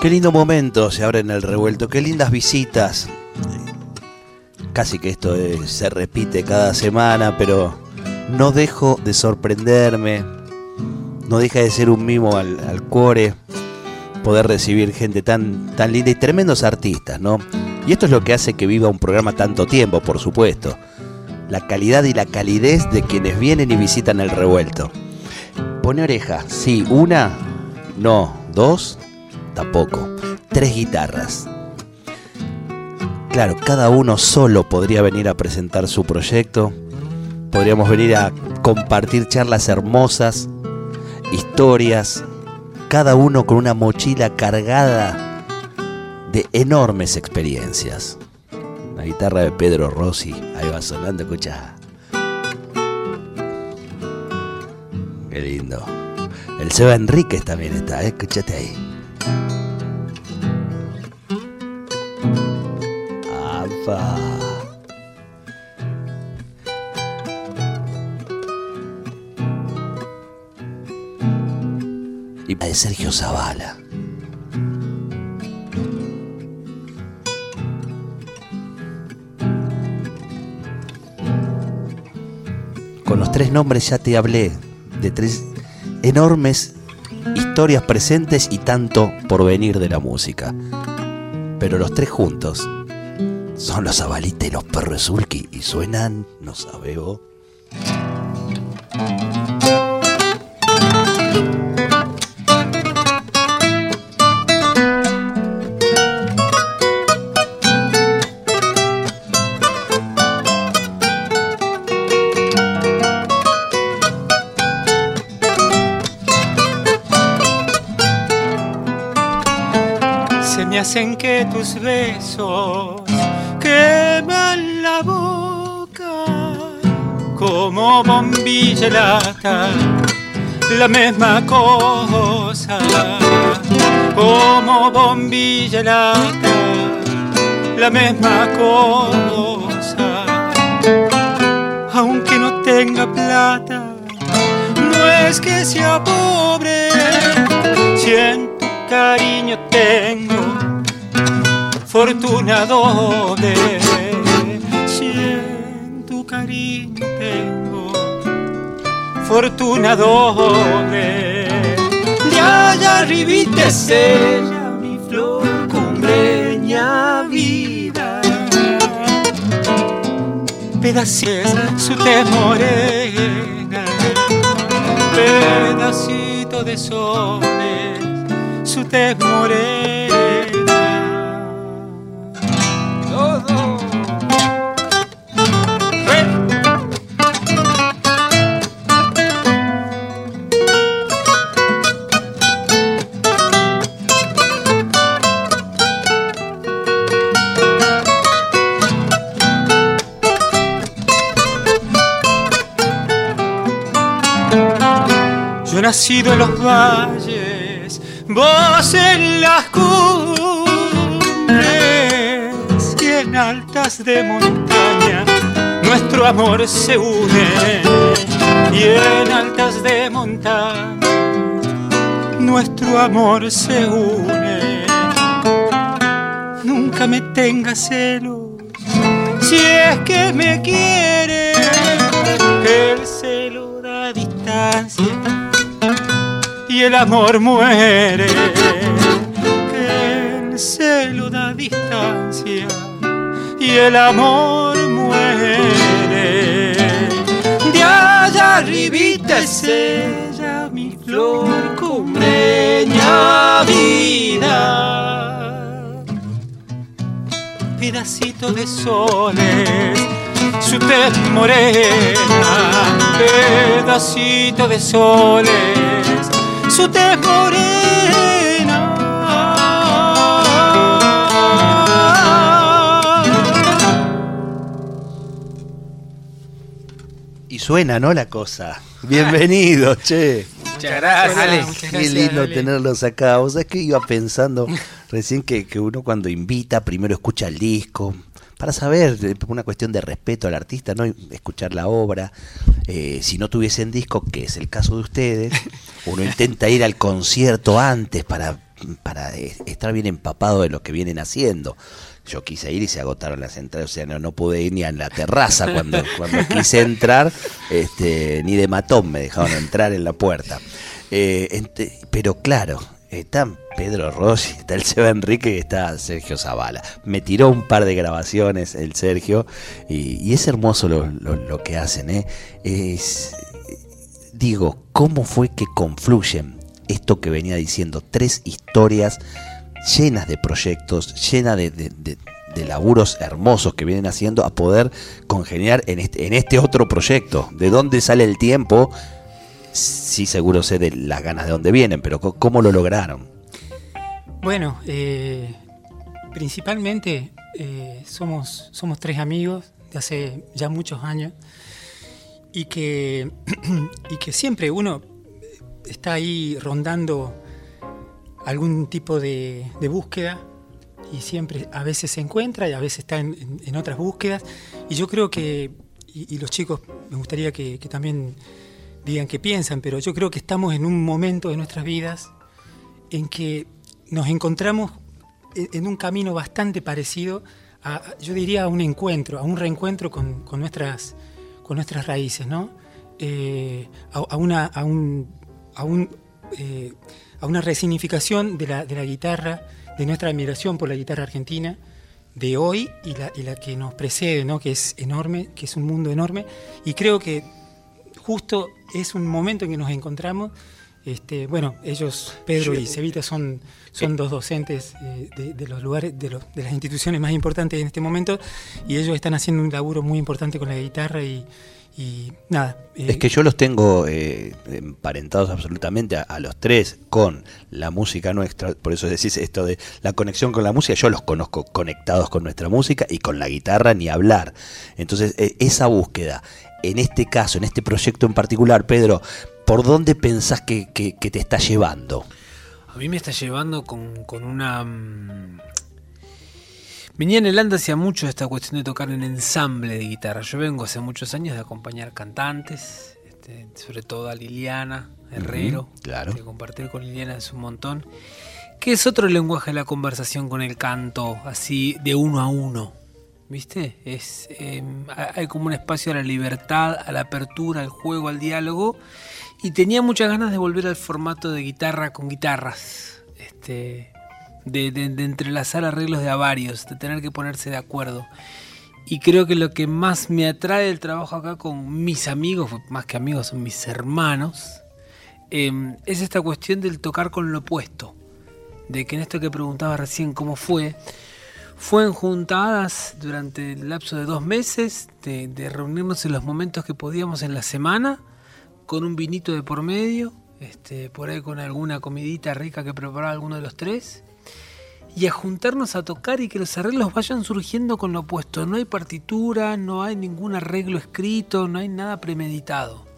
Qué lindo momento se abre en el revuelto, qué lindas visitas. Casi que esto se repite cada semana, pero no dejo de sorprenderme, no deja de ser un mimo al, cuore poder recibir gente tan, tan linda y tremendos artistas, ¿no? Y esto es lo que hace que viva un programa tanto tiempo, por supuesto. La calidad y la calidez de quienes vienen y visitan el revuelto. Pone oreja, sí, una, no, dos, tampoco. Tres guitarras. Claro, cada uno solo podría venir a presentar su proyecto. Podríamos venir a compartir charlas hermosas, historias, cada uno con una mochila cargada de enormes experiencias. La guitarra de Pedro Rossi, ahí va sonando, escucha. Qué lindo. El Seba Enríquez también está, ¿eh? escúchate ahí. Y de Sergio Zavala. Con los tres nombres ya te hablé de tres enormes historias presentes y tanto por venir de la música. Pero los tres juntos son los abalites y los perros sulky y suenan, no sabe me hacen que tus besos queman la boca como bombilla lata, la misma cosa, como bombilla lata, la misma cosa, aunque no tenga plata, no es que sea pobre, siento cariño tengo fortuna doble. Si en tu cariño tengo fortuna doble. De allá arribita es mi flor cumbreña vida. Pedacitos su tez morena, pedacito de soles, su tez morena. Nacido en los valles, vos en las cumbres y en altas de montaña nuestro amor se une y en altas de montaña nuestro amor se une. Nunca me tengas celos si es que me quieres, el celo da distancia y el amor muere. Que el celo da distancia y el amor muere. De allá arribita es ella, mi flor cumbreña vida. Pedacito de soles, su tez morena, pedacito de soles, suena, ¿no? La cosa. Bienvenido, che. Muchas gracias. Qué lindo tenerlos acá. Vos sabés que iba pensando recién que, que uno cuando invita primero escucha el disco, para saber, una cuestión de respeto al artista, no escuchar la obra. Eh, si no tuviesen disco, que es el caso de ustedes, uno intenta ir al concierto antes para, para eh, estar bien empapado de lo que vienen haciendo. Yo quise ir y se agotaron las entradas, o sea, no, no pude ir ni a la terraza cuando, cuando quise entrar, este, ni de matón me dejaron entrar en la puerta. Eh, pero claro, están Pedro Rossi, está el Seba Enrique y está Sergio Zavala. Me tiró un par de grabaciones el Sergio y, es hermoso lo, que hacen. ¿eh? Es, digo, ¿cómo fue que confluyen esto que venía diciendo? Tres historias llenas de proyectos, llenas de, de, laburos hermosos que vienen haciendo a poder congeniar en este, en este otro proyecto. ¿De dónde sale el tiempo? sí seguro sé de las ganas de dónde vienen, pero ¿cómo lo lograron? Bueno, eh, principalmente eh, somos, somos tres amigos de hace ya muchos años y que, y que siempre uno está ahí rondando algún tipo de, búsqueda y siempre a veces se encuentra y a veces está en, otras búsquedas y yo creo que, y, los chicos me gustaría que también digan que piensan, pero yo creo que estamos en un momento de nuestras vidas en que nos encontramos en un camino bastante parecido a, yo diría, a un encuentro, a un reencuentro con, nuestras, con nuestras raíces, ¿no? Eh, a, una, a, un, a, un, eh, a una resignificación de la, de la guitarra, de nuestra admiración por la guitarra argentina, de hoy y la, y la que nos precede, ¿no? que es enorme, que es un mundo enorme. Y creo que justo es un momento en que nos encontramos. Este, bueno, ellos, Pedro y Cevita, son, son dos docentes eh, de, los lugares, de, las instituciones más importantes en este momento, y ellos están haciendo un laburo muy importante con la guitarra y, nada. Eh, es que yo los tengo eh, emparentados absolutamente a, los tres con la música nuestra, por eso decís esto de la conexión con la música, yo los conozco conectados con nuestra música y con la guitarra ni hablar. Entonces, esa búsqueda, en este caso, en este proyecto en particular, Pedro, ¿por dónde pensás que, te está llevando? A mí me está llevando con, una... Mm, venía en el anda hacía mucho esta cuestión de tocar en ensamble de guitarra. Yo vengo hace muchos años de acompañar cantantes, este, sobre todo a Liliana Herrero, claro. que compartir con Liliana es un montón, que es otro lenguaje de la conversación con el canto, así de uno a uno. ¿Viste? Es, em, hay como un espacio a la libertad, a la apertura, al juego, al diálogo. Y tenía muchas ganas de volver al formato de guitarra con guitarras. Este, de, de, entrelazar arreglos de a varios, de tener que ponerse de acuerdo. Y creo que lo que más me atrae del trabajo acá con mis amigos, más que amigos, son mis hermanos, em, es esta cuestión del tocar con lo opuesto. De que en esto que preguntaba recién cómo fue, fue juntadas durante el lapso de dos meses, de, reunirnos en los momentos que podíamos en la semana, con un vinito de por medio, este, por ahí con alguna comidita rica que preparaba alguno de los tres, y a juntarnos a tocar y que los arreglos vayan surgiendo con lo opuesto. No hay partitura, no hay ningún arreglo escrito, no hay nada premeditado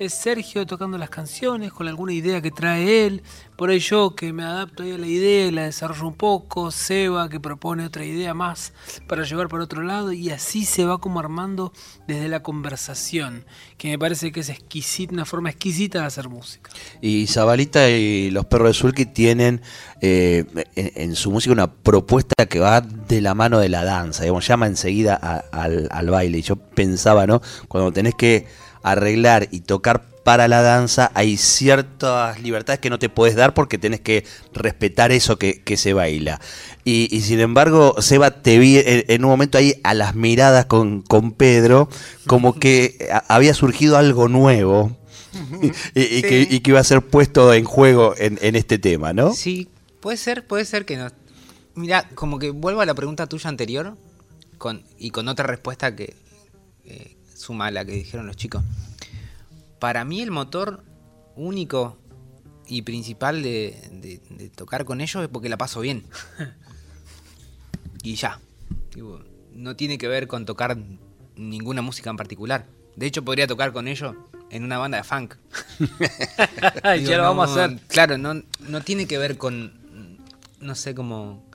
es Sergio tocando las canciones con alguna idea que trae él, por ahí yo que me adapto ahí a la idea y la desarrollo un poco, Seba que propone otra idea más para llevar por otro lado y así se va como armando desde la conversación, que me parece que es exquisita, una forma exquisita de hacer música. Y Zabalita y los perros de Sulky tienen eh, en, su música una propuesta que va de la mano de la danza, digamos, llama enseguida al, al baile. Yo pensaba, ¿no? Cuando tenés que arreglar y tocar para la danza, hay ciertas libertades que no te puedes dar porque tenés que respetar eso que, se baila. Y, sin embargo, Seba, te vi en, un momento ahí a las miradas con, con Pedro, como que había surgido algo nuevo. y, que, iba a ser puesto en juego en, este tema, ¿no? Sí, puede ser, puede ser que no. Mira, como que vuelvo a la pregunta tuya anterior con, y con otra respuesta que, eh, suma a la que dijeron los chicos. Para mí el motor único y principal de, tocar con ellos es porque la paso bien. y ya. no tiene que ver con tocar ninguna música en particular. De hecho, podría tocar con ellos en una banda de funk. ya lo vamos a hacer. Claro, no, no tiene que ver con, no sé, como...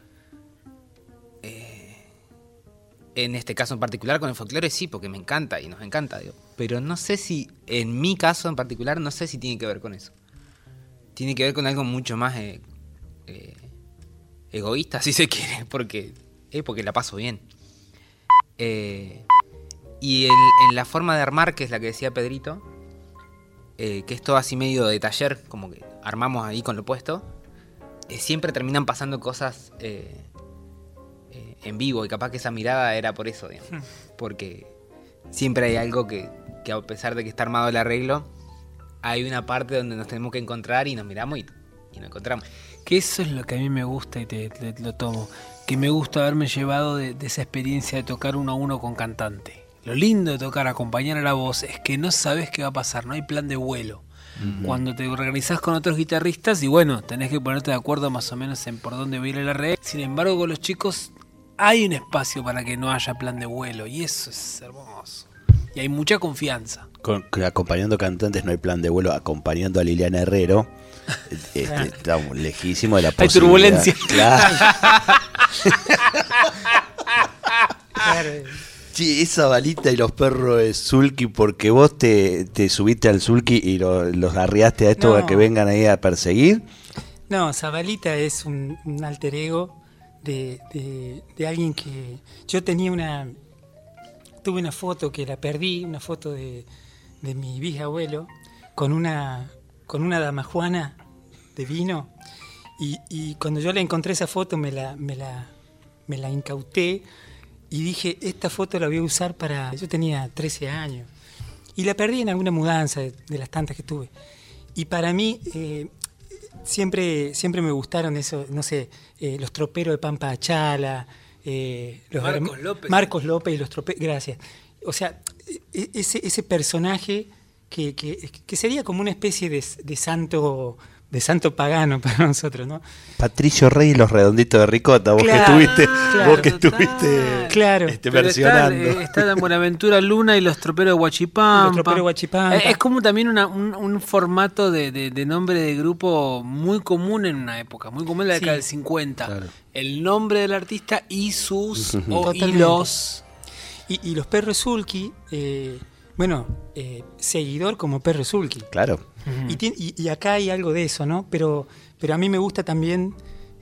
en este caso en particular con el folclore sí, porque me encanta y nos encanta, digo. Pero no sé si, en mi caso en particular, no sé si tiene que ver con eso. Tiene que ver con algo mucho más eh, eh, egoísta, si se quiere, porque, eh, porque la paso bien. Eh, y en la forma de armar, que es la que decía Pedrito, que es todo así medio de taller, como que armamos ahí con lo puesto, siempre terminan pasando cosas en vivo y capaz que esa mirada era por eso, digamos. porque siempre hay algo que, que a pesar de que está armado el arreglo, hay una parte donde nos tenemos que encontrar y nos miramos y, y nos encontramos. Que eso es lo que a mí me gusta y te, te- lo tomo. Que me gusta haberme llevado de, de esa experiencia de tocar uno a uno con cantante. Lo lindo de tocar, acompañar a la voz, es que no sabes qué va a pasar, no hay plan de vuelo. Cuando te organizás con otros guitarristas y bueno, tenés que ponerte de acuerdo más o menos en por dónde va a ir el arreglo. Sin embargo, con los chicos hay un espacio para que no haya plan de vuelo y eso es hermoso. Y hay mucha confianza. Con- con- acompañando cantantes no hay plan de vuelo, acompañando a Liliana Herrero. este, estamos lejísimo de la Hay turbulencia. Claro. Sí, esa balita y los perros de Zulki, porque vos te, te subiste al Zulki y lo- los arriaste a estos No. a que vengan ahí a perseguir. No, Zabalita es un, un alter ego de, de- alguien que. Yo tenía una. Tuve una foto que la perdí, una foto de, de mi bisabuelo, con una, con una damajuana de vino. Y, y cuando yo le encontré esa foto, me la, me la, me la incauté y dije: Esta foto la voy a usar para. Yo tenía 13 años. Y la perdí en alguna mudanza de, de las tantas que tuve. Y para mí, eh, siempre, siempre me gustaron eso, no sé, eh, los troperos de Pampa Achala, eh, los Marcos López. Marcos López y los troperos, gracias. O sea, e- ese, ese personaje que, que- que sería como una especie de, de santo de santo pagano para nosotros, ¿no? Patricio Rey y los redonditos de Ricota, vos Claro, que estuviste, claro, vos que estuviste Claro. este, está, versionando. eh, está la Buenaventura Luna y los troperos de Huachipampa. Los troperos de Huachipampa. Eh, Es como también una- un, un formato de, de- de nombre de grupo muy común en una época, muy común en la Sí. década del 50. Claro. El nombre del artista y sus o, y los. Y, y los perros Zulki, eh, bueno, eh, seguidor como perro Zulki. Claro. Y, tien- y- y acá hay algo de eso, ¿no? Pero, pero a mí me gusta también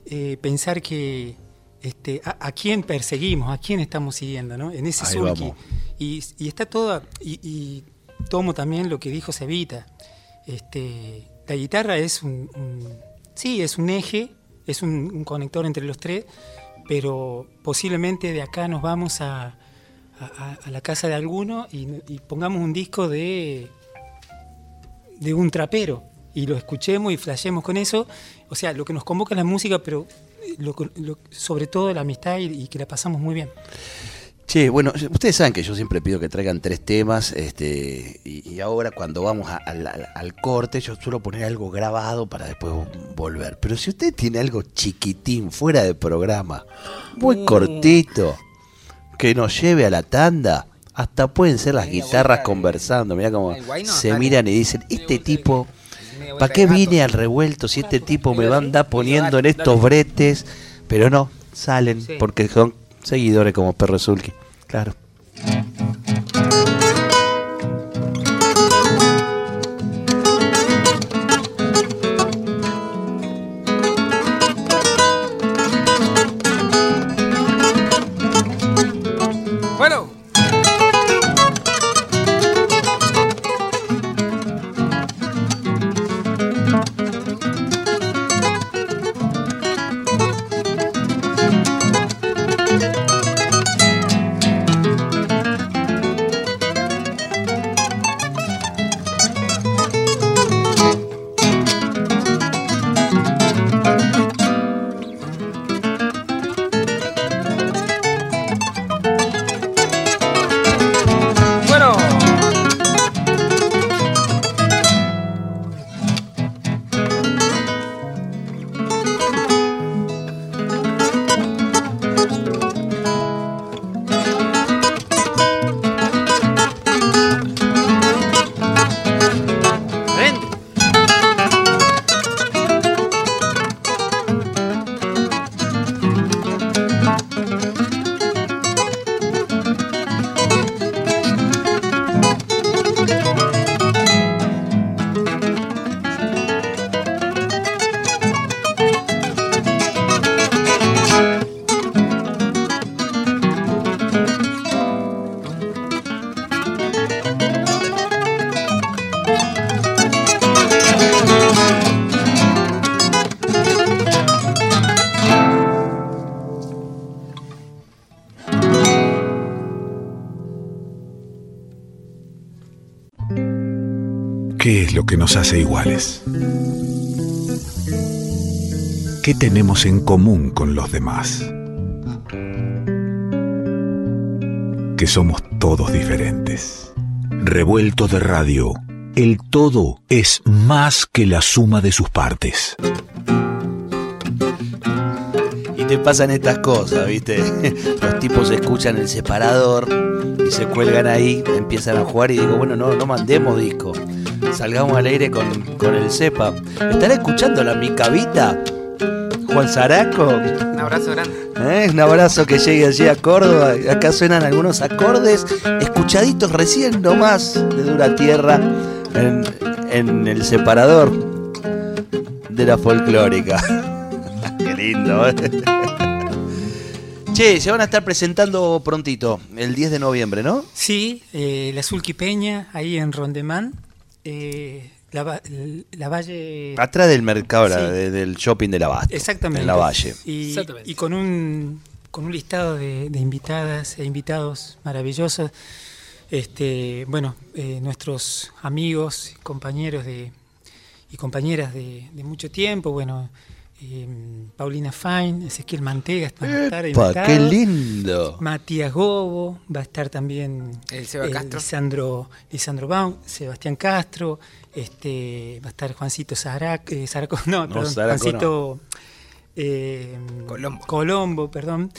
eh, pensar que este, a, a quién perseguimos, a quién estamos siguiendo, ¿no? En ese Ahí vamos. Y, y está todo, y, y tomo también lo que dijo Cevita. Este, la guitarra es un, un- sí, es un eje, es un, un conector entre los tres, pero posiblemente de acá nos vamos a, a- la casa de alguno y, y pongamos un disco de de un trapero y lo escuchemos y flashemos con eso. O sea, lo que nos convoca es la música, pero eh, lo- lo- sobre todo la amistad y, y que la pasamos muy bien. Che, bueno, ustedes saben que yo siempre pido que traigan tres temas, este, y, y ahora cuando vamos a- al, al- al corte yo suelo poner algo grabado para después volver. Pero si usted tiene algo chiquitín, fuera de programa, muy cortito, que nos lleve a la tanda, hasta pueden ser las guitarras conversando, mira no, se miran y dicen, este tipo... ¿Para qué vine al revuelto si este tipo me va a andar poniendo en estos bretes? Pero no, salen porque son seguidores como Perro Zulki. Claro. Que nos hace iguales? ¿Qué tenemos en común con los demás? Que somos todos diferentes. Revuelto de radio, el todo es más que la suma de sus partes. Y te pasan estas cosas, ¿viste? Los tipos escuchan el separador y se cuelgan ahí, empiezan a jugar y digo, bueno, no, no mandemos disco. Salgamos al aire con, con el cepa. ¿Estará escuchando la micavita? Juan Zaraco. Un abrazo grande. ¿Eh? Un abrazo que llegue allí a Córdoba. Acá suenan algunos acordes escuchaditos recién nomás de dura tierra en, en el separador de la folclórica. Qué lindo, ¿eh? Che, se van a estar presentando prontito, el 10 de noviembre, ¿no? Sí, eh, la Peña, ahí en Rondemán. Eh, la, va- la Valle. Atrás del mercado, la- de- del shopping de la Basto. Exactamente. En la Valle. Y, Exactamente. y con un con un listado de, de invitadas e invitados maravillosos. Este, bueno, eh, nuestros amigos, compañeros de y compañeras de, de mucho tiempo, bueno, eh, Paulina Fine, Ezequiel Mantega van a estar Epa, invitados. ¡Qué lindo! Matías Gobo, va a estar también El Seba eh, Castro. Lisandro, Lisandro Baum, Sebastián Castro, este, va a estar Juancito Zarac, eh, Zaraco, no, No, perdón, Zaraco Juancito eh, Colombo. Colombo, perdón.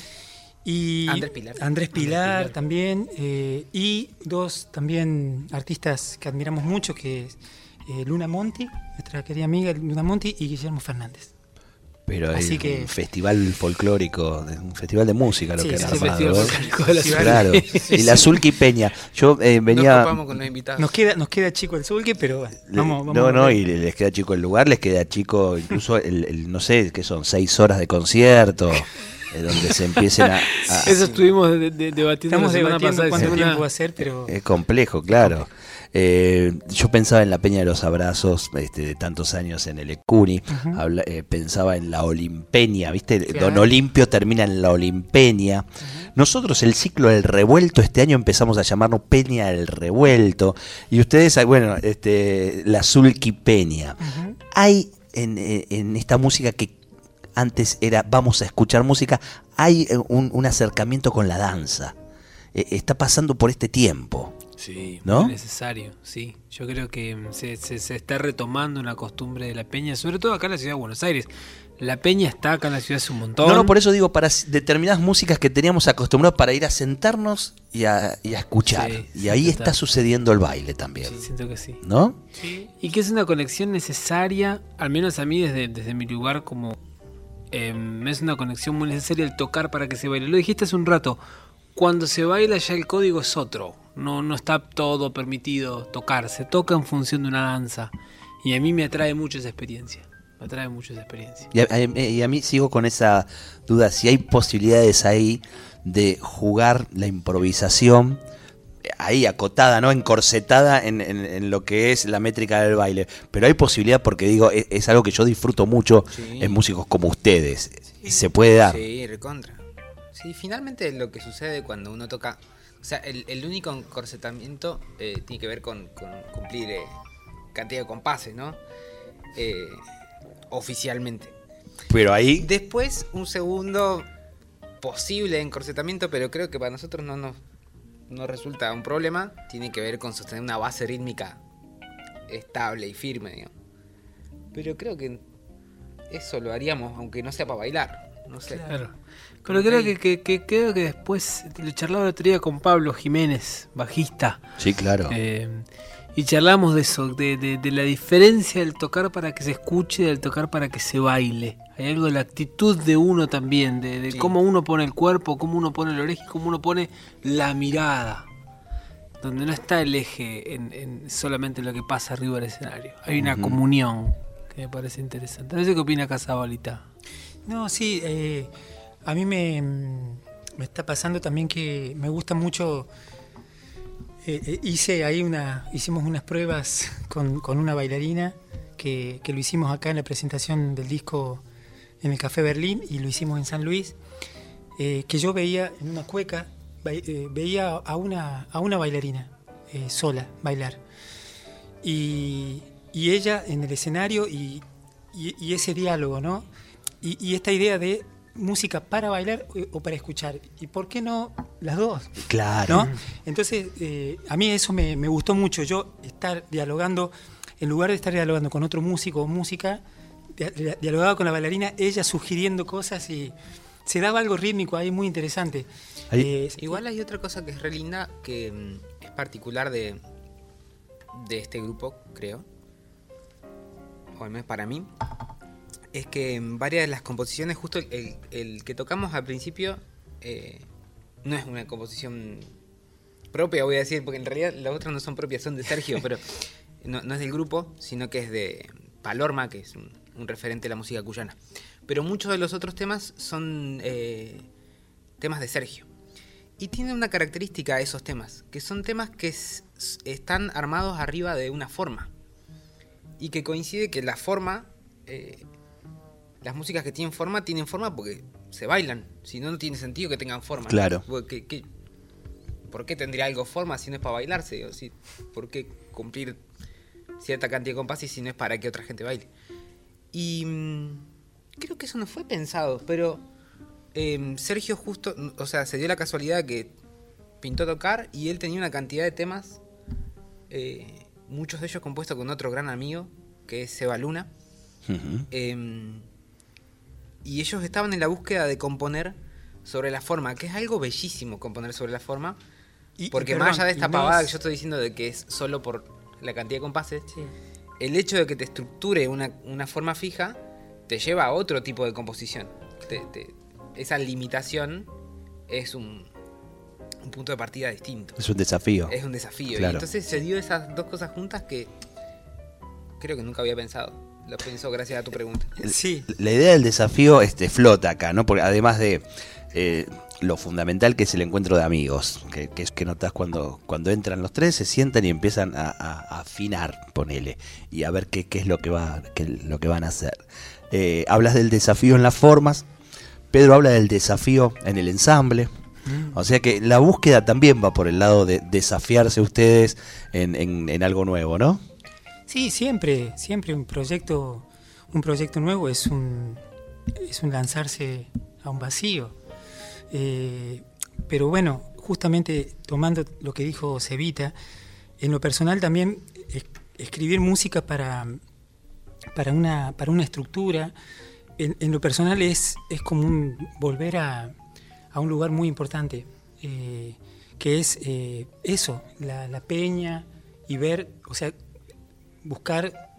Y Andrés Pilar. Andrés Pilar, Andrés Pilar. también. eh, y dos también artistas que admiramos mucho, que es eh, Luna Monti, nuestra querida amiga Luna Monti, y Guillermo Fernández. Pero es Así que- un festival folclórico, un festival de música lo Sí, que han sí, armado. Festival ¿eh? De la. Claro. Y la Zulki Peña. Yo eh, Nos venía. copamos con los invitados. Nos queda, nos queda chico el Zulque, pero bueno, vamos, vamos no, no, y les queda chico el lugar, les queda chico incluso el, el- no sé, que son seis horas de concierto, eh, donde se empiecen a... a- Eso estuvimos de- de- debatiendo Estamos la semana debatiendo pasada. cuánto tiempo va a ser, pero Es complejo, claro. Eh, yo pensaba en la Peña de los Abrazos este, de tantos años en el Ecuni, habla- eh, pensaba en la Olimpeña, ¿viste? Claro. Don Olimpio termina en la Olimpeña. Nosotros el ciclo del revuelto este año empezamos a llamarnos Peña del Revuelto y ustedes, ah, bueno, este, la Zulki Peña. Hay en, eh, en esta música que antes era vamos a escuchar música, hay eh, un, un acercamiento con la danza. Eh, está pasando por este tiempo. Sí, ¿No? muy necesario, sí. Yo creo que mm, se, se- se está retomando una costumbre de la peña, sobre todo acá en la ciudad de Buenos Aires. La peña está acá en la ciudad hace un montón. No, no, por eso digo, para determinadas músicas que teníamos acostumbrados para ir a sentarnos y a, y a escuchar. Sí, y sí, ahí está sucediendo el baile también. Sí, siento que sí. ¿No? Y que es una conexión necesaria, al menos a mí desde, desde mi lugar como... em, es una conexión muy necesaria el tocar para que se baile. Lo dijiste hace un rato, cuando se baila ya el código es otro. No, no está todo permitido tocar, se toca en función de una danza. Y a mí me atrae mucho esa experiencia. Me atrae mucho esa experiencia. Y a, a- y a mí sigo con esa duda, si hay posibilidades ahí de jugar la improvisación, eh, ahí acotada, ¿no? Encorsetada en, en- en lo que es la métrica del baile. Pero hay posibilidad porque digo, es, es algo que yo disfruto mucho Sí. en músicos como ustedes. Se puede dar. Sí, recontra. Sí, finalmente lo que sucede cuando uno toca. O sea, el, el único encorsetamiento eh, tiene que ver con, con cumplir eh, cantidad de compases, ¿no? Eh, oficialmente. Pero ahí Después, un segundo posible encorsetamiento, pero creo que para nosotros no nos no resulta un problema. Tiene que ver con sostener una base rítmica estable y firme, digamos. Pero creo que eso lo haríamos, aunque no sea para bailar. No sé. Claro. Pero creo que, que- que- creo que después lo charlaba el otro día con Pablo Jiménez, bajista. Sí, claro. Eh, y charlamos de eso, de, de- de la diferencia del tocar para que se escuche y del tocar para que se baile. Hay algo de la actitud de uno también, de, de Sí. cómo uno pone el cuerpo, cómo uno pone la oreja y cómo uno pone la mirada. Donde no está el eje en, en solamente lo que pasa arriba del escenario. Hay una comunión que me parece interesante. No sé qué opina Casabolita. No, sí, eh, a mí me, me está pasando también que me gusta mucho. eh, eh, hice ahí una, hicimos unas pruebas con, con una bailarina que, que lo hicimos acá en la presentación del disco en el Café Berlín y lo hicimos en San Luis. que yo veía en una cueca, veía a una, a una bailarina sola bailar. y, y ella en el escenario y- y ese diálogo, ¿no? Y, y esta idea de música para bailar o- o para escuchar. ¿Y por qué no las dos? Claro. ¿no? Entonces, eh, a mí eso me, me gustó mucho, yo estar dialogando, en lugar de estar dialogando con otro músico o música, dia- dia- dialogaba con la bailarina, ella sugiriendo cosas y se daba algo rítmico ahí muy interesante. Ahí- Eh, Igual hay otra cosa que es re linda, que mm, es particular de, de este grupo, creo. O al menos para mí. Es que en varias de las composiciones, justo el, el- el que tocamos al principio, eh, no es una composición propia, voy a decir, porque en realidad las otras no son propias, son de Sergio, pero no, no es del grupo, sino que es de Palorma, que es un, un referente de la música cuyana. Pero muchos de los otros temas son eh, temas de Sergio. Y tiene una característica esos temas, que son temas que están armados arriba de una forma. Y que coincide que la forma, eh, las músicas que tienen forma, tienen forma porque se bailan. Si no, no tiene sentido que tengan forma. Claro. Porque, ¿qué- ¿Por qué tendría algo forma si no es para bailarse? O si, ¿Por qué cumplir cierta cantidad de compases si no es para que otra gente baile? Y mm, creo que eso no fue pensado, pero em, Sergio justo, o sea, se dio la casualidad que pintó tocar y él tenía una cantidad de temas, eh, muchos de ellos compuestos con otro gran amigo, que es Seba Luna. Em, y ellos estaban en la búsqueda de componer sobre la forma, que es algo bellísimo componer sobre la forma, y- y porque perdón, más allá de esta no pavada es- que yo estoy diciendo de que es solo por la cantidad de compases, Sí. el hecho de que te estructure una, una forma fija te lleva a otro tipo de composición. Te- te- esa limitación es un, un punto de partida distinto. Es un desafío. Es un desafío. Claro. Y entonces se dio esas dos cosas juntas que creo que nunca había pensado. Lo pienso gracias a tu pregunta. Sí, La idea del desafío este, flota acá, ¿no? Porque además de eh, lo fundamental que es el encuentro de amigos, que, que es que notas cuando, cuando entran los tres, se sientan y empiezan a, a- a afinar, ponele, y a ver qué, qué es lo que, va, qué lo que van a hacer. Eh, hablas del desafío en las formas, Pedro habla del desafío en el ensamble. O sea que la búsqueda también va por el lado de desafiarse ustedes en, en- en algo nuevo, ¿no? Sí, siempre, siempre un proyecto, un proyecto nuevo es un, es un lanzarse a un vacío. Eh, pero bueno, justamente tomando lo que dijo Cevita, en lo personal también es- escribir música para, para, una, para una estructura, en, en lo personal es, es como un volver a, a un lugar muy importante, eh, que es eh, eso, la, la peña y ver, o sea, buscar,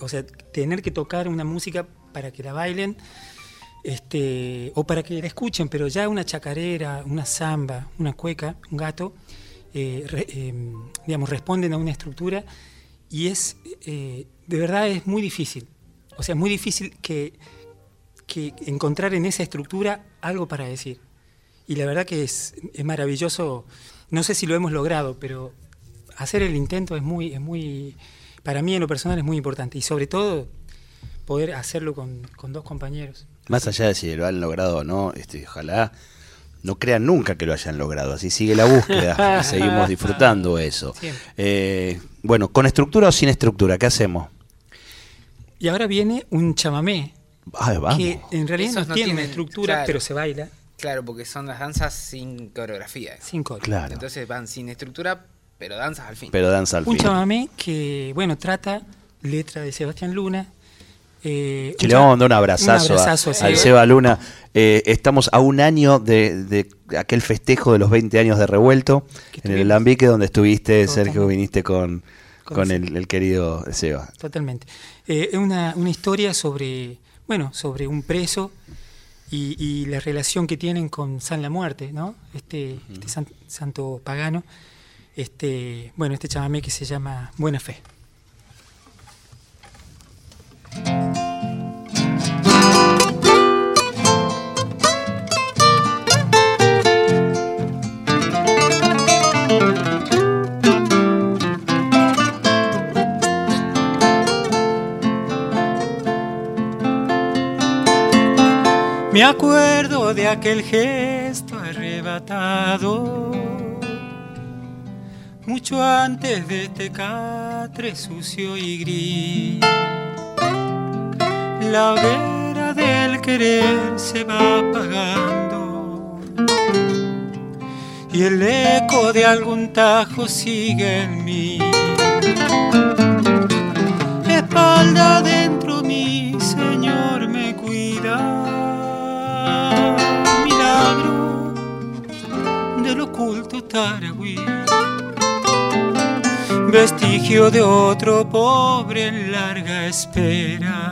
o sea, tener que tocar una música para que la bailen, este, o para que la escuchen, pero ya una chacarera, una samba, una cueca, un gato, eh, eh, digamos, responden a una estructura y es, eh, de verdad es muy difícil. O sea, es muy difícil que, que encontrar en esa estructura algo para decir. Y la verdad que es, es maravilloso, no sé si lo hemos logrado, pero hacer el intento es muy, es muy, para mí en lo personal es muy importante. Y sobre todo poder hacerlo con, con dos compañeros. Más allá de si lo han logrado o no, este, ojalá no crean nunca que lo hayan logrado. Así sigue la búsqueda y seguimos disfrutando eso. Eh, bueno, ¿con estructura o sin estructura? ¿Qué hacemos? Y ahora viene un chamamé, Ay, vamos. que en realidad Esos no, tiene tienen- estructura, claro. pero se baila Claro, porque son las danzas sin coreografía. sin. Claro. Entonces van sin estructura, pero danzas al fin. Pero danza al Un fin. chamamé que, bueno, trata letra de Sebastián Luna. eh, le vamos a mandar un abrazazo, un abrazazo a- al Seba. Luna. Eh, estamos a un año de, de aquel festejo de los 20 años de Revuelto en el. Alambique, donde estuviste, Totalmente. Sergio, viniste con, Con el, el querido Seba. Totalmente. Eh, es una, una historia sobre, bueno, sobre un preso y, y la relación que tienen con San la Muerte, ¿no? Este, este san- santo pagano. Este, bueno, este chamamé que se llama Buena Fe. Me acuerdo de aquel gesto arrebatado mucho antes de este catre sucio y gris. La hoguera del querer se va apagando y el eco de algún tajo sigue en mí. Espalda adentro mi Señor me cuida. Milagro del oculto Taragüí vestigio de otro pobre en larga espera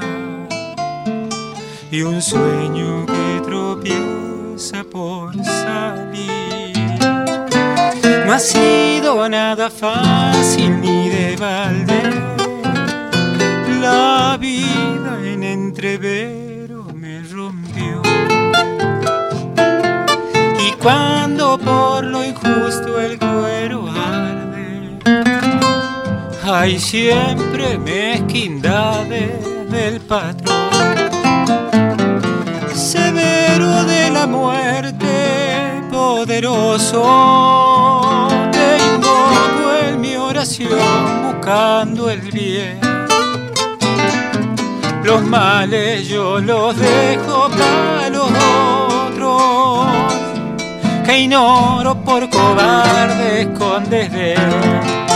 y un sueño que tropieza por salir. No ha sido nada fácil ni de balde, la vida en entrevero me rompió. Y cuando por lo injusto el cuero hay siempre mezquindades del patrón, severo de la muerte, poderoso. Te invoco en mi oración buscando el bien. Los males yo los dejo para los otros, que ignoro por cobardes con desdén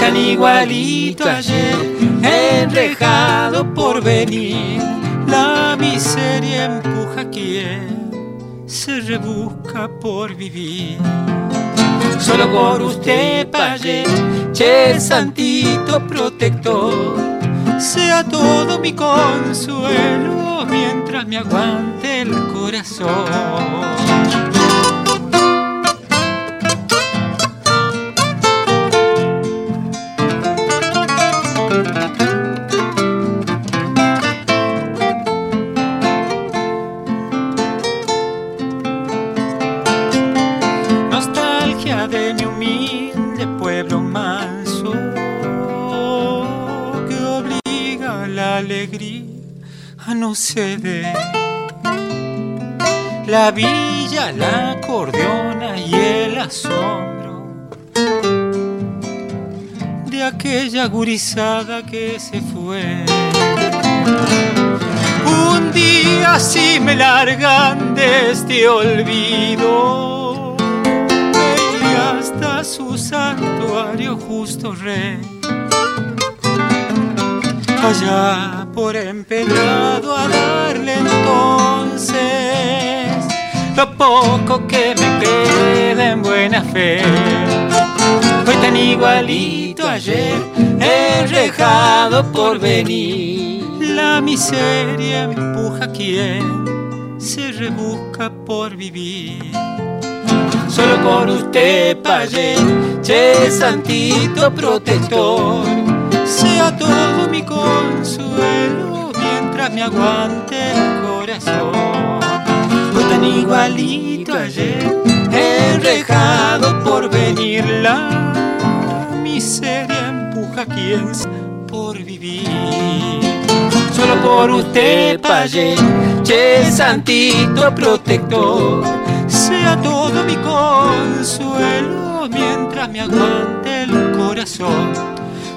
tan igualito ayer, enrejado por venir. La miseria empuja a quien se rebusca por vivir. Solo por usted, Paye, che santito protector, sea todo mi consuelo mientras me aguante el corazón. La villa, la acordeona y el asombro de aquella gurizada que se fue. Un día si me largan de este olvido, y hasta su santuario justo rey allá por empeñado a darle entonces lo poco que me queda en buena fe. Fue tan igualito ayer, enrejado por venir. La miseria empuja a quien se rebusca por vivir. Solo por usted, Payé, che santito protector sea todo mi consuelo mientras me aguante el corazón. Fue tan igualito ayer, enrejado por venir la miseria empuja a quien por vivir. Solo por usted, Payé, che santito protector, sea todo mi consuelo mientras me aguante el corazón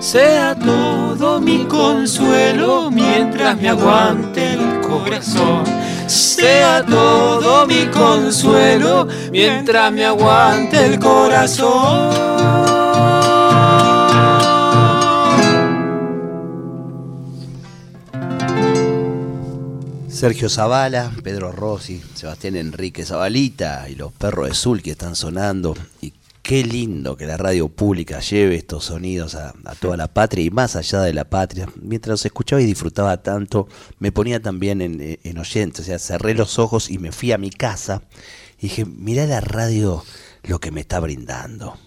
sea todo mi consuelo mientras me aguante el corazón. Sea todo mi consuelo mientras me aguante el corazón. Sergio Zavala, Pedro Rossi, Sebastián Enrique Zabalita y los perros de Zul que están sonando y Qué lindo que la radio pública lleve estos sonidos a, toda la patria y más allá de la patria. Mientras escuchaba y disfrutaba tanto, me ponía también en, en oyente. O sea, cerré los ojos y me fui a mi casa y dije, mirá la radio lo que me está brindando.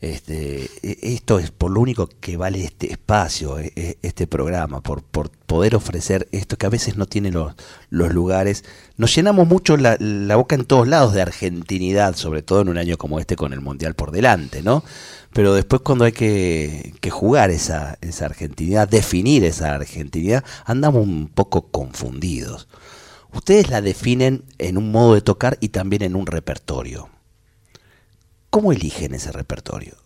Este, e, esto es por lo único que vale este espacio, e, e, este programa, por, poder ofrecer esto que a veces no tiene los, lugares. Nos llenamos mucho la, la, boca en todos lados de argentinidad, sobre todo en un año como este con el Mundial por delante, ¿no? Pero después cuando hay que, que jugar esa, esa argentinidad, definir esa argentinidad, andamos un poco confundidos. Ustedes la definen en un modo de tocar y también en un repertorio. ¿Cómo eligen ese repertorio?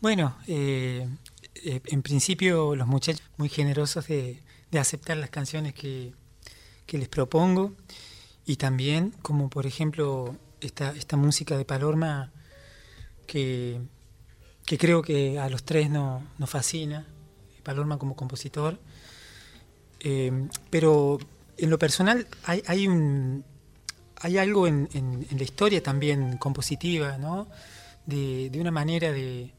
Bueno, eh, eh, en principio los muchachos muy generosos de, aceptar las canciones que, que les propongo y también como por ejemplo esta, esta música de Palorma que, que creo que a los tres no- nos fascina, Palorma como compositor, Eh, pero en lo personal hay, hay un hay algo en, la historia también compositiva, ¿no? De, una manera de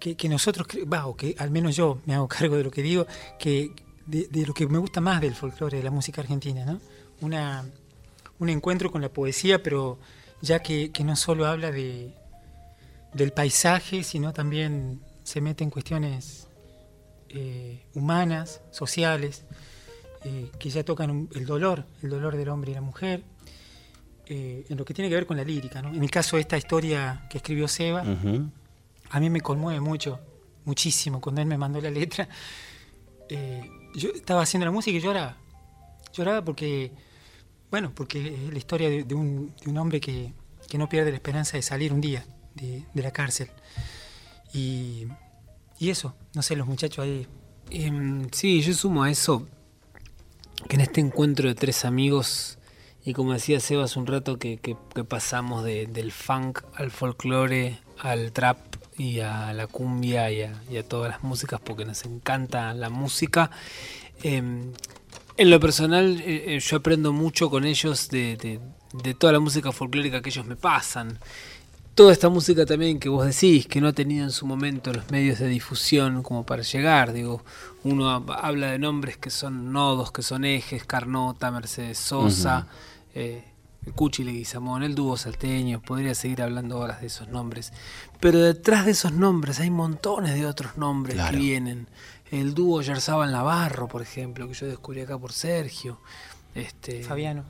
que, que nosotros, va, o que al menos yo me hago cargo de lo que digo, que de, lo que me gusta más del folclore, de la música argentina, ¿no? Una, un encuentro con la poesía, pero ya que, no solo habla de, del paisaje, sino también se mete en cuestiones eh, humanas, sociales, eh, que ya tocan un- el dolor, el dolor del hombre y la mujer, eh, en lo que tiene que ver con la lírica. ¿no? En el caso de esta historia que escribió Seba, Ujú. a mí me conmueve mucho, muchísimo, cuando él me mandó la letra. eh, yo estaba haciendo la música y lloraba. Lloraba porque, bueno, porque es la historia de, de un, de un hombre que, que no pierde la esperanza de salir un día de, de la cárcel. Y, y eso, no sé, los muchachos ahí. Em, sí, yo sumo a eso que en este encuentro de tres amigos, y como decía Seba un rato, que, que- pasamos de- del funk al folclore, al trap y a la cumbia y a, y a todas las músicas, porque nos encanta la música. Em, en lo personal, eh, eh, yo aprendo mucho con ellos de, de- de toda la música folclórica que ellos me pasan. Toda esta música también que vos decís, que no ha tenido en su momento los medios de difusión como para llegar. Digo, uno hab- habla de nombres que son nodos, que son ejes, Carnota, Mercedes Sosa, eh, el Cuchi Leguizamón, el dúo salteño, podría seguir hablando horas de esos nombres. Pero detrás de esos nombres hay montones de otros nombres Claro. que vienen. El dúo Yarzábal Navarro, por ejemplo, que yo descubrí acá por Sergio. Este, Fabiano.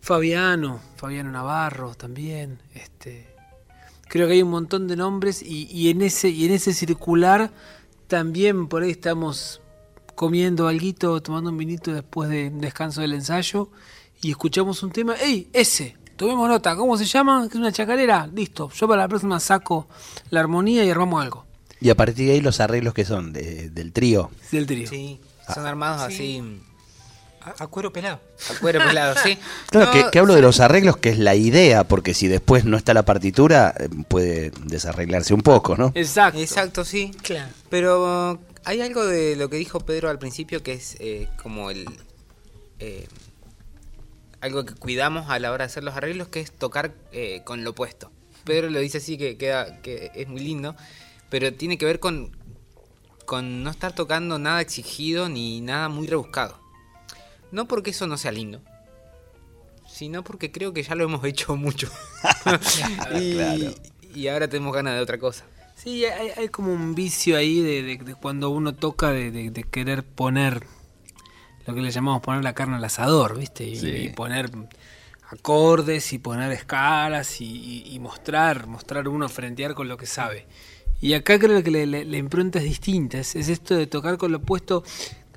Fabiano, Fabiano Navarro también. Este, creo que hay un montón de nombres y, y en ese y en ese circular también por ahí estamos comiendo alguito, tomando un vinito después de un descanso del ensayo y escuchamos un tema. ¡Ey, ese! Tomemos nota, ¿cómo se llama? ¿Que es una chacarera? Listo, yo para la próxima saco la armonía y armamos algo. Y a partir de ahí los arreglos que son de- del trío. Del trío. Sí, son armados así A, a cuero pelado. a cuero pelado, sí. Claro, No, que, que hablo de los arreglos, que es la idea, porque si después no está la partitura, eh, puede desarreglarse un poco, ¿no? Exacto. Exacto, sí. Claro. Pero hay algo de lo que dijo Pedro al principio que es eh, como el eh, algo que cuidamos a la hora de hacer los arreglos, que es tocar eh, con lo opuesto. Pedro lo dice así que queda que es muy lindo, pero tiene que ver con con no estar tocando nada exigido ni nada muy rebuscado. No porque eso no sea lindo, sino porque creo que ya lo hemos hecho mucho. y, Claro. y ahora tenemos ganas de otra cosa. Sí, hay, hay como un vicio ahí de, de- de cuando uno toca de, de- de querer poner lo que le llamamos poner la carne al asador, ¿viste? Y, Sí. y poner acordes y poner escalas y, y- y mostrar, mostrar uno frentear con lo que sabe. Y acá creo que le- le- la impronta es distinta, es, es esto de tocar con lo opuesto.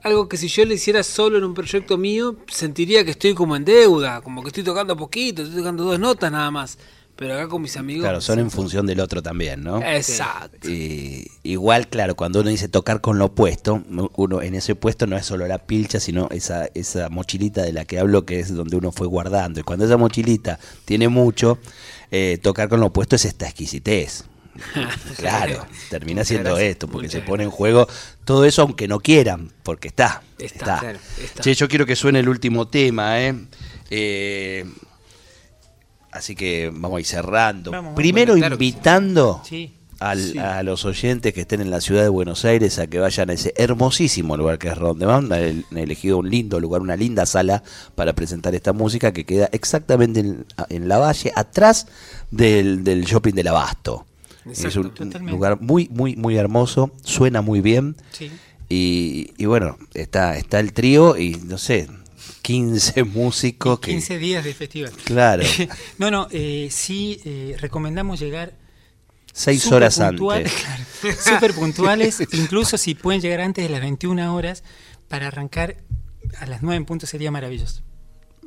Algo que si yo lo hiciera solo en un proyecto mío, sentiría que estoy como en deuda, como que estoy tocando poquito, estoy tocando dos notas nada más. Pero acá con mis amigos... Claro, son en función del otro también, ¿no? Exacto. Y igual, claro, cuando uno dice tocar con lo opuesto, uno en ese puesto no es solo la pilcha, sino esa, esa mochilita de la que hablo, que es donde uno fue guardando. Y cuando esa mochilita tiene mucho, eh, tocar con lo opuesto es esta exquisitez. claro, termina siendo esto, porque se pone en juego todo eso aunque no quieran, porque está. Está, Está. claro, está. Che, yo quiero que suene el último tema, ¿eh? Eh, así que vamos a ir cerrando. Vamos, vamos. Primero Bueno, claro invitando Sí. al- Sí. a los oyentes que estén en la ciudad de Buenos Aires a que vayan a ese hermosísimo lugar que es Rondeman. Han han elegido un lindo lugar, una linda sala para presentar esta música que queda exactamente en, en la valle, atrás del, del shopping del Abasto. Exacto, es un totalmente. lugar muy, muy, muy hermoso, suena muy bien. Sí. Y, y bueno, está, está el trío y no sé, 15 músicos que. 15 días de festival. Claro, no, no, eh, sí eh, recomendamos llegar 6 súper horas puntual- antes. claro, súper puntuales, incluso si pueden llegar antes de las 21 horas para arrancar a las 9 en punto sería maravilloso.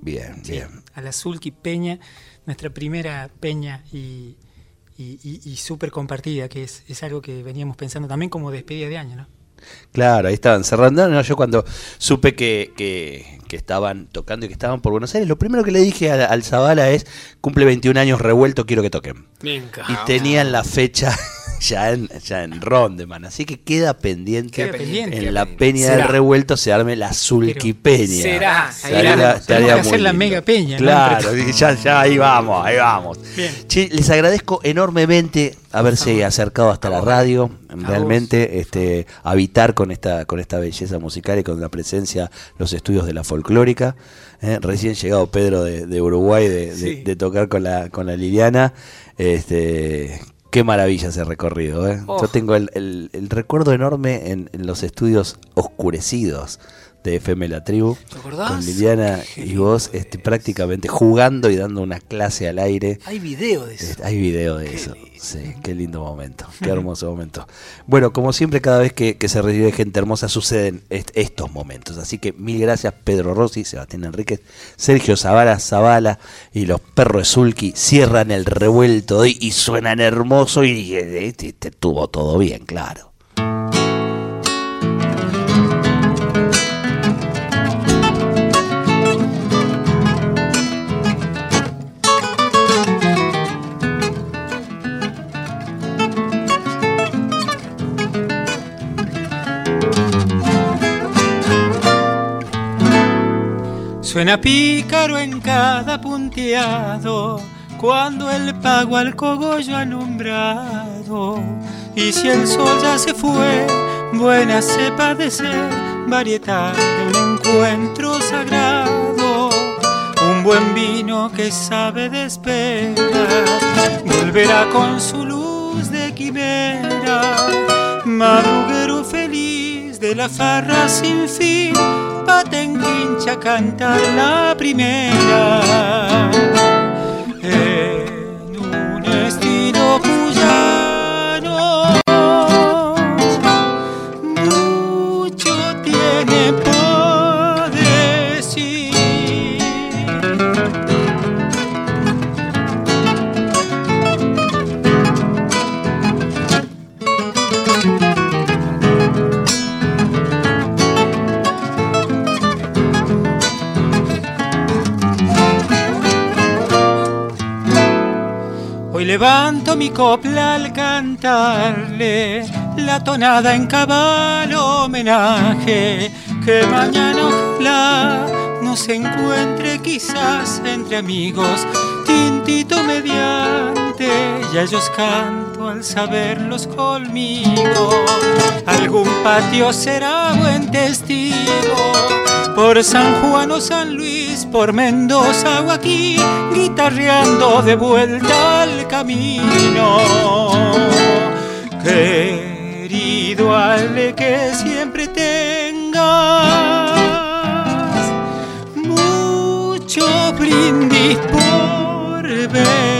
Bien, Sí, bien. A la Zulki Peña, nuestra primera peña y, y, y- y súper compartida, que es, es algo que veníamos pensando también como despedida de año, ¿no? Claro, ahí estaban cerrando. No, yo cuando supe que, que- que estaban tocando y que estaban por Buenos Aires, lo primero que le dije al, al Zavala es, cumple 21 años revuelto, quiero que toquen. Venga. Y tenían la fecha ya en, ya en Rondeman, así que queda pendiente, Queda pendiente. en queda la pendiente. peña del Será. revuelto se arme la Zulquipeña. Será. Será. que hacer la mega peña, ¿no? Claro, dije, ya, ya, ahí vamos, ahí vamos. Che, les agradezco enormemente haberse acercado hasta la radio, realmente este, habitar con esta, con esta belleza musical y con la presencia, los estudios de la folclórica. ¿eh? Recién llegado Pedro de, de Uruguay de, de tocar con la, con la Liliana. Este, qué maravilla ese recorrido. ¿eh? Oh. Yo tengo el, el- el recuerdo enorme en, en los estudios oscurecidos de FM La Tribu. ¿Te acordás? Con Liliana y vos este, prácticamente jugando y dando una clase al aire. Hay video de eso. Este, Hay video de eso. Sí, qué lindo momento, qué hermoso momento. Bueno, como siempre, cada vez que, que se recibe gente hermosa suceden est- estos momentos. Así que mil gracias, Pedro Rossi, Sebastián Enríquez, Sergio Zavala, Zavala y los perros de Zulki cierran el revuelto de hoy y suenan hermoso y, eh, te- te tuvo todo bien, claro. Suena pícaro en cada punteado cuando el pago al cogollo alumbrado. Y si el sol ya se fue, buena cepa de ser variedad de un encuentro sagrado. Un buen vino que sabe de espera, volverá con su luz de quimera. Feliz de la farra sin fin, patenquincha cantar la primera. En levanto mi copla al cantarle la tonada en cabal homenaje que mañana ojalá nos encuentre quizás entre amigos tintito mediante y a ellos canto al saberlos conmigo algún patio será buen testigo por San Juan o San Luis, por Mendoza o aquí, guitarreando de vuelta al camino. Querido Ale, que siempre tengas mucho brindis por venir.